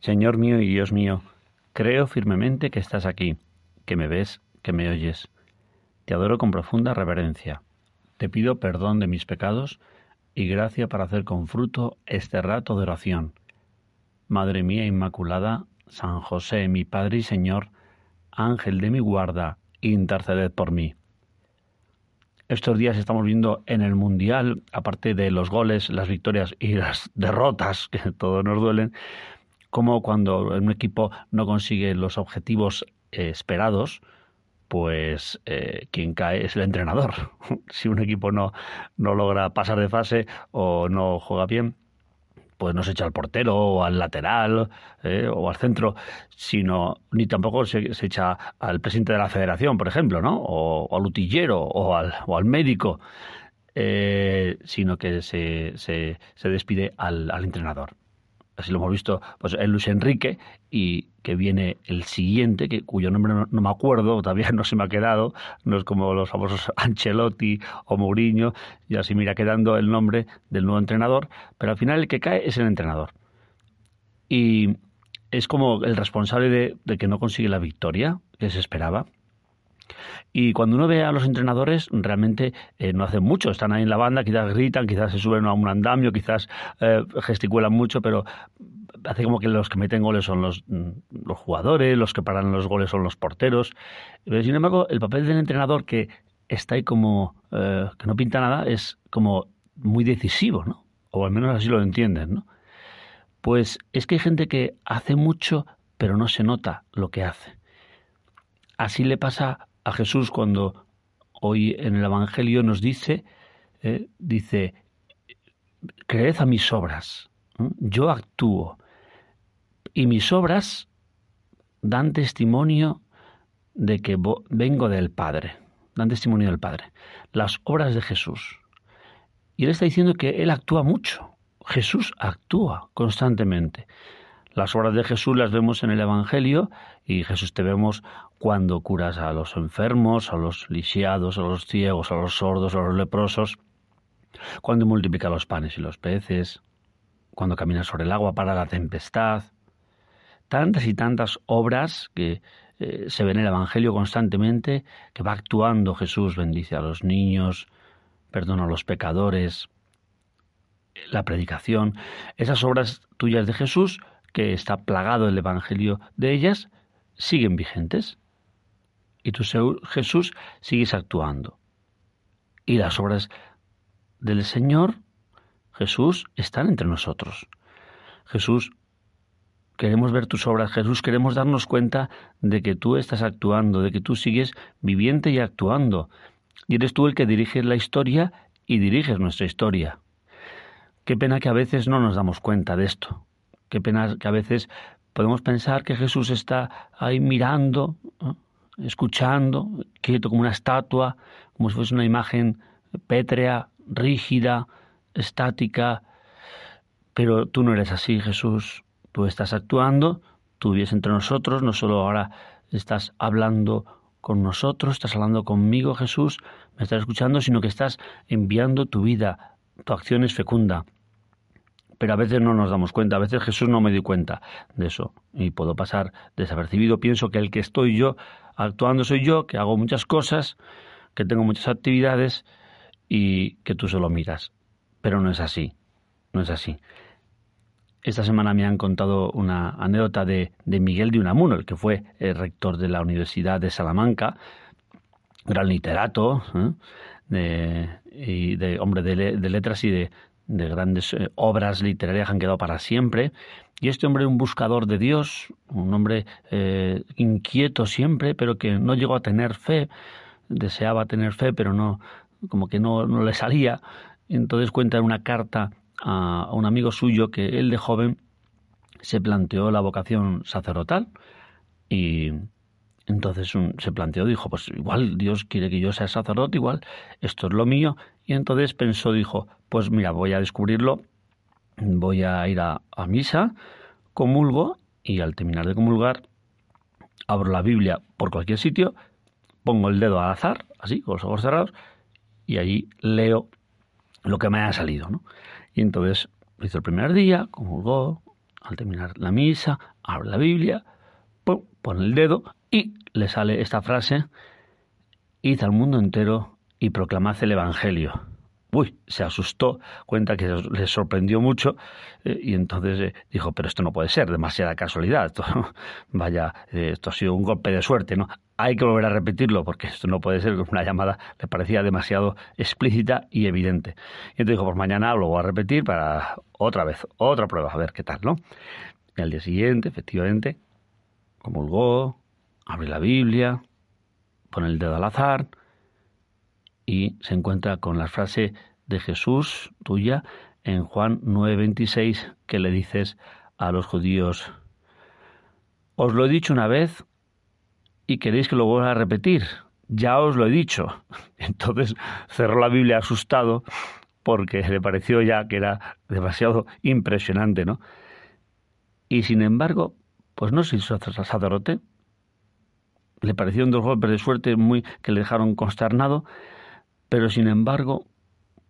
Señor mío y Dios mío, creo firmemente que estás aquí, que me ves, que me oyes. Te adoro con profunda reverencia. Te pido perdón de mis pecados y gracia para hacer con fruto este rato de oración. Madre mía Inmaculada, San José, mi Padre y Señor, Ángel de mi guarda, interceded por mí. Estos días estamos viendo en el Mundial, aparte de los goles, las victorias y las derrotas, que todos nos duelen, como cuando un equipo no consigue los objetivos eh, esperados, pues eh, quien cae es el entrenador. si un equipo no, no logra pasar de fase o no juega bien, pues no se echa al portero o al lateral eh, o al centro, sino ni tampoco se, echa al presidente de la federación, por ejemplo, ¿no? O, al utillero o al, o al médico, sino que se, se, se despide al, al entrenador así lo hemos visto pues en Luis Enrique y que viene el siguiente que cuyo nombre no, me acuerdo todavía no se me ha quedado no es como los famosos Ancelotti o Mourinho y así mira quedando el nombre del nuevo entrenador pero al final el que cae es el entrenador. Y es como el responsable de, que no consigue la victoria que se esperaba y cuando uno ve a los entrenadores, realmente eh, no hacen mucho. Están ahí en la banda, quizás gritan, quizás se suben a un andamio, quizás eh, gesticulan mucho, pero hace como que los que meten goles son los, mm, los jugadores, los que paran los goles son los porteros. Pero, sin embargo, el papel del entrenador que está ahí como eh, que no pinta nada es como muy decisivo, ¿no? O al menos así lo entienden, ¿no? Pues es que hay gente que hace mucho, pero no se nota lo que hace. Así le pasa a Jesús cuando hoy en el Evangelio nos dice, eh, dice, creed a mis obras, yo actúo y mis obras dan testimonio de que vengo del Padre, dan testimonio del Padre, las obras de Jesús. Y él está diciendo que él actúa mucho, Jesús actúa constantemente. Las obras de Jesús las vemos en el Evangelio y Jesús te vemos cuando curas a los enfermos, a los lisiados, a los ciegos, a los sordos, a los leprosos, cuando multiplica los panes y los peces, cuando camina sobre el agua para la tempestad. Tantas y tantas obras que eh, se ven en el Evangelio constantemente, que va actuando Jesús, bendice a los niños, perdona a los pecadores, la predicación, esas obras tuyas de Jesús que está plagado el Evangelio de ellas, siguen vigentes. Y tú, Jesús, sigues actuando. Y las obras del Señor, Jesús, están entre nosotros. Jesús, queremos ver tus obras. Jesús, queremos darnos cuenta de que tú estás actuando, de que tú sigues viviente y actuando. Y eres tú el que diriges la historia y diriges nuestra historia. Qué pena que a veces no nos damos cuenta de esto. Qué pena que a veces podemos pensar que Jesús está ahí mirando, escuchando, quieto como una estatua, como si fuese una imagen pétrea, rígida, estática. Pero tú no eres así, Jesús. Tú estás actuando, tú vives entre nosotros, no solo ahora estás hablando con nosotros, estás hablando conmigo, Jesús, me estás escuchando, sino que estás enviando tu vida, tu acción es fecunda pero a veces no nos damos cuenta, a veces Jesús no me di cuenta de eso y puedo pasar desapercibido. Pienso que el que estoy yo actuando soy yo, que hago muchas cosas, que tengo muchas actividades y que tú solo miras. Pero no es así, no es así. Esta semana me han contado una anécdota de, Miguel de Unamuno, el que fue el rector de la Universidad de Salamanca, gran literato, ¿eh? de, y de hombre de, de letras y de, de grandes eh, obras literarias que han quedado para siempre. Y este hombre, un buscador de Dios, un hombre eh, inquieto siempre, pero que no llegó a tener fe, deseaba tener fe, pero no, como que no, no le salía. Entonces cuenta en una carta a, un amigo suyo que él de joven se planteó la vocación sacerdotal y entonces se planteó, dijo, pues igual Dios quiere que yo sea sacerdote, igual esto es lo mío. Y entonces pensó, dijo, pues mira, voy a descubrirlo, voy a ir a, misa, comulgo y al terminar de comulgar abro la Biblia por cualquier sitio, pongo el dedo al azar, así, con los ojos cerrados, y allí leo lo que me haya salido. ¿no? Y entonces hizo el primer día, comulgó, al terminar la misa, abre la Biblia, pone el dedo y le sale esta frase, id al mundo entero y proclamad el Evangelio. Uy, se asustó, cuenta que le sorprendió mucho eh, y entonces eh, dijo, pero esto no puede ser, demasiada casualidad, vaya, eh, esto ha sido un golpe de suerte, ¿no? Hay que volver a repetirlo porque esto no puede ser, una llamada le parecía demasiado explícita y evidente. Y entonces dijo, pues mañana lo voy a repetir para otra vez, otra prueba, a ver qué tal, ¿no? Y al día siguiente, efectivamente, comulgó, abre la Biblia, pone el dedo al azar y se encuentra con la frase de Jesús tuya en Juan 9:26 que le dices a los judíos, os lo he dicho una vez y queréis que lo vuelva a repetir, ya os lo he dicho. Entonces cerró la Biblia asustado porque le pareció ya que era demasiado impresionante, ¿no? Y sin embargo, pues no se hizo sacerdote, le parecieron dos golpes de suerte muy que le dejaron consternado, pero sin embargo,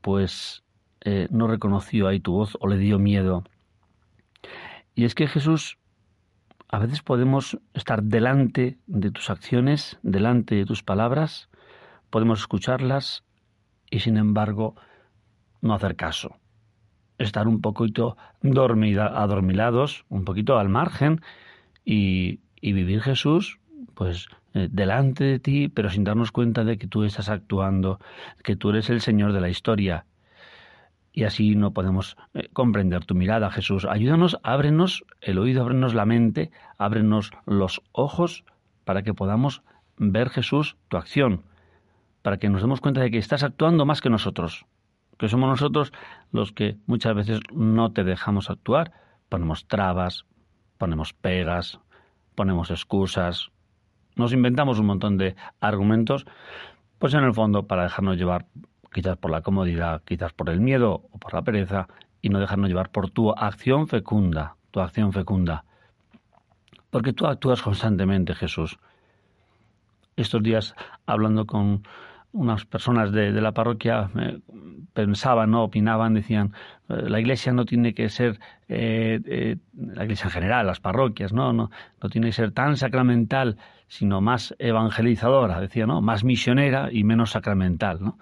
pues eh, no reconoció ahí tu voz o le dio miedo. Y es que Jesús, a veces podemos estar delante de tus acciones, delante de tus palabras, podemos escucharlas y sin embargo no hacer caso. Estar un poquito dormida, adormilados, un poquito al margen y, vivir Jesús pues delante de ti, pero sin darnos cuenta de que tú estás actuando, que tú eres el Señor de la historia. Y así no podemos eh, comprender tu mirada, Jesús. Ayúdanos, ábrenos el oído, ábrenos la mente, ábrenos los ojos para que podamos ver, Jesús, tu acción, para que nos demos cuenta de que estás actuando más que nosotros, que somos nosotros los que muchas veces no te dejamos actuar, ponemos trabas, ponemos pegas, ponemos excusas, nos inventamos un montón de argumentos, pues en el fondo para dejarnos llevar quizás por la comodidad, quizás por el miedo o por la pereza y no dejarnos llevar por tu acción fecunda, tu acción fecunda. Porque tú actúas constantemente, Jesús. Estos días, hablando con unas personas de, la parroquia eh, pensaban, no opinaban, decían, eh, la iglesia no tiene que ser, eh, la iglesia en general, las parroquias, no, no, no tiene que ser tan sacramental, sino más evangelizadora, decía, ¿no? Más misionera y menos sacramental, ¿no?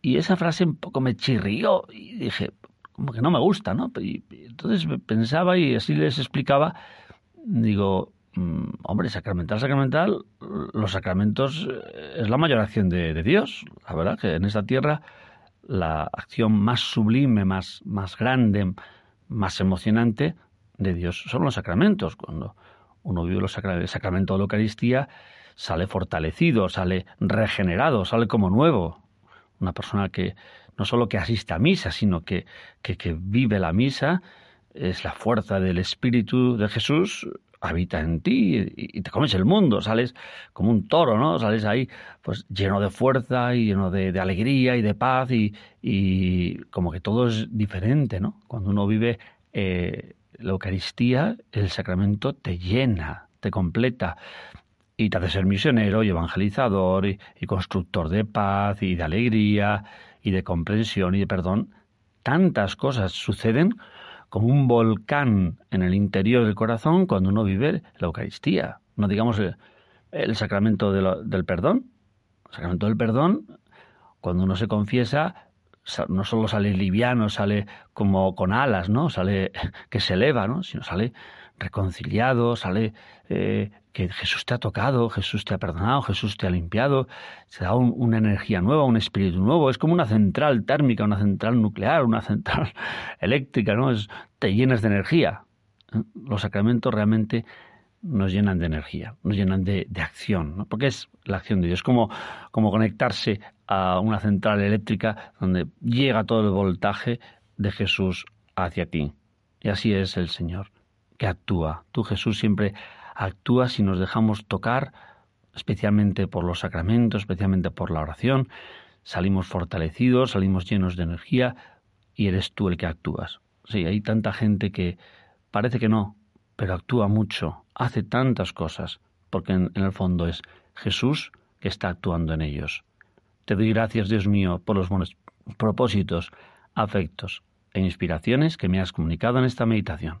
Y esa frase un poco me chirrió y dije, como que no me gusta, ¿no? Y, entonces pensaba y así les explicaba, digo, hombre, sacramental, sacramental, los sacramentos eh, es la mayor acción de, Dios. La verdad que en esta tierra la acción más sublime, más, más grande, más emocionante de Dios son los sacramentos. Cuando uno vive el sacramento de la Eucaristía, sale fortalecido, sale regenerado, sale como nuevo. Una persona que no solo que asiste a misa, sino que, que, que vive la misa, es la fuerza del Espíritu de Jesús habita en ti y, te comes el mundo, sales como un toro, ¿no? Sales ahí pues lleno de fuerza y lleno de, alegría y de paz y, y, como que todo es diferente, ¿no? Cuando uno vive eh, la Eucaristía, el sacramento te llena, te completa y te hace ser misionero y evangelizador y, constructor de paz y de alegría y de comprensión y de perdón. Tantas cosas suceden como un volcán en el interior del corazón cuando uno vive la Eucaristía. No digamos el, sacramento del perdón. El sacramento del perdón, cuando uno se confiesa, no solo sale liviano, sale como con alas, ¿no? Sale que se eleva, ¿no? Sino sale reconciliado, sale eh, que Jesús te ha tocado, Jesús te ha perdonado, Jesús te ha limpiado, se da una energía nueva, un espíritu nuevo, es como una central térmica, una central nuclear, una central eléctrica, ¿no? Es, te llenas de energía. Los sacramentos realmente nos llenan de energía, nos llenan de, acción, porque es la acción de Dios, como, como conectarse a una central eléctrica donde llega todo el voltaje de Jesús hacia ti. Y así es el Señor. Que actúa. Tú Jesús siempre actúas si nos dejamos tocar, especialmente por los sacramentos, especialmente por la oración. Salimos fortalecidos, salimos llenos de energía y eres tú el que actúas. Sí, hay tanta gente que parece que no, pero actúa mucho, hace tantas cosas, porque en, el fondo es Jesús que está actuando en ellos. Te doy gracias, Dios mío, por los buenos propósitos, afectos e inspiraciones que me has comunicado en esta meditación.